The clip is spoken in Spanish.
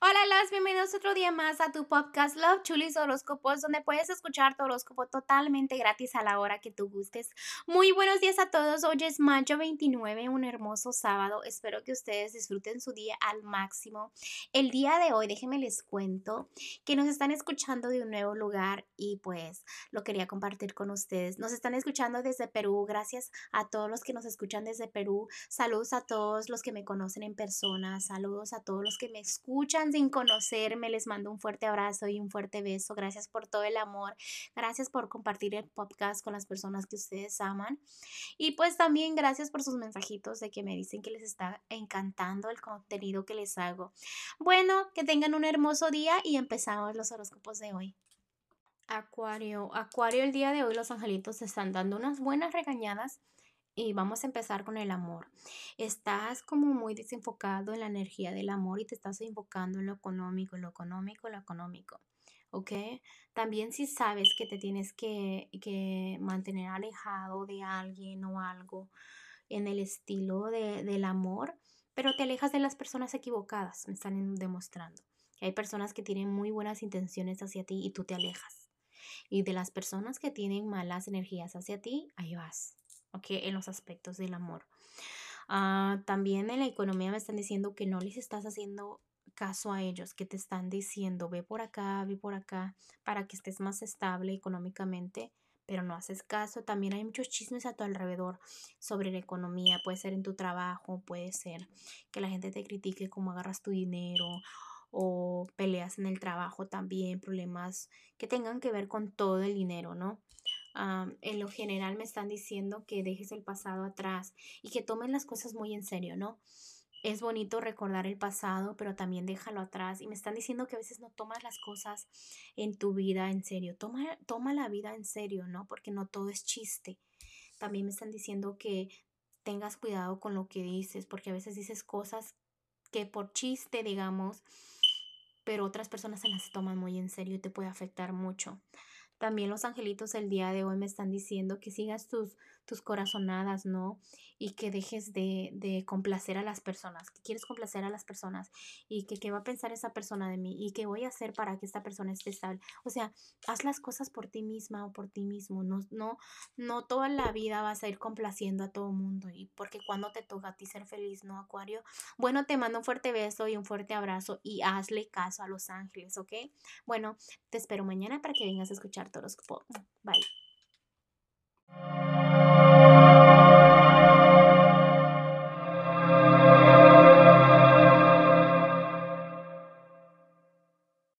Hola, las bienvenidos otro día más a tu podcast Love Chulis Horóscopos, donde puedes escuchar tu horóscopo totalmente gratis a la hora que tú gustes. Muy buenos días a todos. Hoy es mayo 29, un hermoso sábado. Espero que ustedes disfruten su día al máximo. El día de hoy, déjenme les cuento que nos están escuchando de un nuevo lugar y pues lo quería compartir con ustedes. Nos están escuchando desde Perú. Gracias a todos los que nos escuchan desde Perú. Saludos a todos los que me conocen en persona. Saludos a todos los que me escuchan sin conocerme, les mando un fuerte abrazo y un fuerte beso. Gracias por todo el amor. Gracias por compartir el podcast con las personas que ustedes aman. Y pues también gracias por sus mensajitos de que me dicen que les está encantando el contenido que les hago. Bueno, que tengan un hermoso día y empezamos los horóscopos de hoy. Acuario, Acuario, el día de hoy los angelitos están dando unas buenas regañadas y vamos a empezar con el amor. Estás como muy desenfocado en la energía del amor y te estás enfocando en lo económico, lo económico, lo económico. ¿Ok? También si sabes que te tienes que, que mantener alejado de alguien o algo en el estilo de, del amor, pero te alejas de las personas equivocadas, me están demostrando. hay personas que tienen muy buenas intenciones hacia ti y tú te alejas. Y de las personas que tienen malas energías hacia ti, ahí vas. En los aspectos del amor. Ah, también en la economía me están diciendo que no les estás haciendo caso a ellos, que te están diciendo, ve por acá, ve por acá, para que estés más estable económicamente, pero no haces caso. También hay muchos chismes a tu alrededor sobre la economía, puede ser en tu trabajo, puede ser que la gente te critique cómo agarras tu dinero o peleas en el trabajo también, problemas que tengan que ver con todo el dinero, ¿no? En lo general me están diciendo que dejes el pasado atrás y que tomes las cosas muy en serio, ¿no? Es bonito recordar el pasado, pero también déjalo atrás. Y me están diciendo que a veces no tomas las cosas en tu vida en serio. Toma, toma la vida en serio, ¿no? Porque no todo es chiste. También me están diciendo que tengas cuidado con lo que dices, porque a veces dices cosas que por chiste, digamos, pero otras personas se las toman muy en serio y te puede afectar mucho. También los angelitos el día de hoy me están diciendo que sigas tus, tus corazonadas, ¿no? Y que dejes de, de, complacer a las personas, que quieres complacer a las personas y que qué va a pensar esa persona de mí y qué voy a hacer para que esta persona esté estable. O sea, haz las cosas por ti misma o por ti mismo. No, no, no toda la vida vas a ir complaciendo a todo mundo y porque cuando te toca a ti ser feliz, ¿no, Acuario? Bueno, te mando un fuerte beso y un fuerte abrazo y hazle caso a los ángeles, ¿ok? Bueno, te espero mañana para que vengas a escuchar todos. Bye.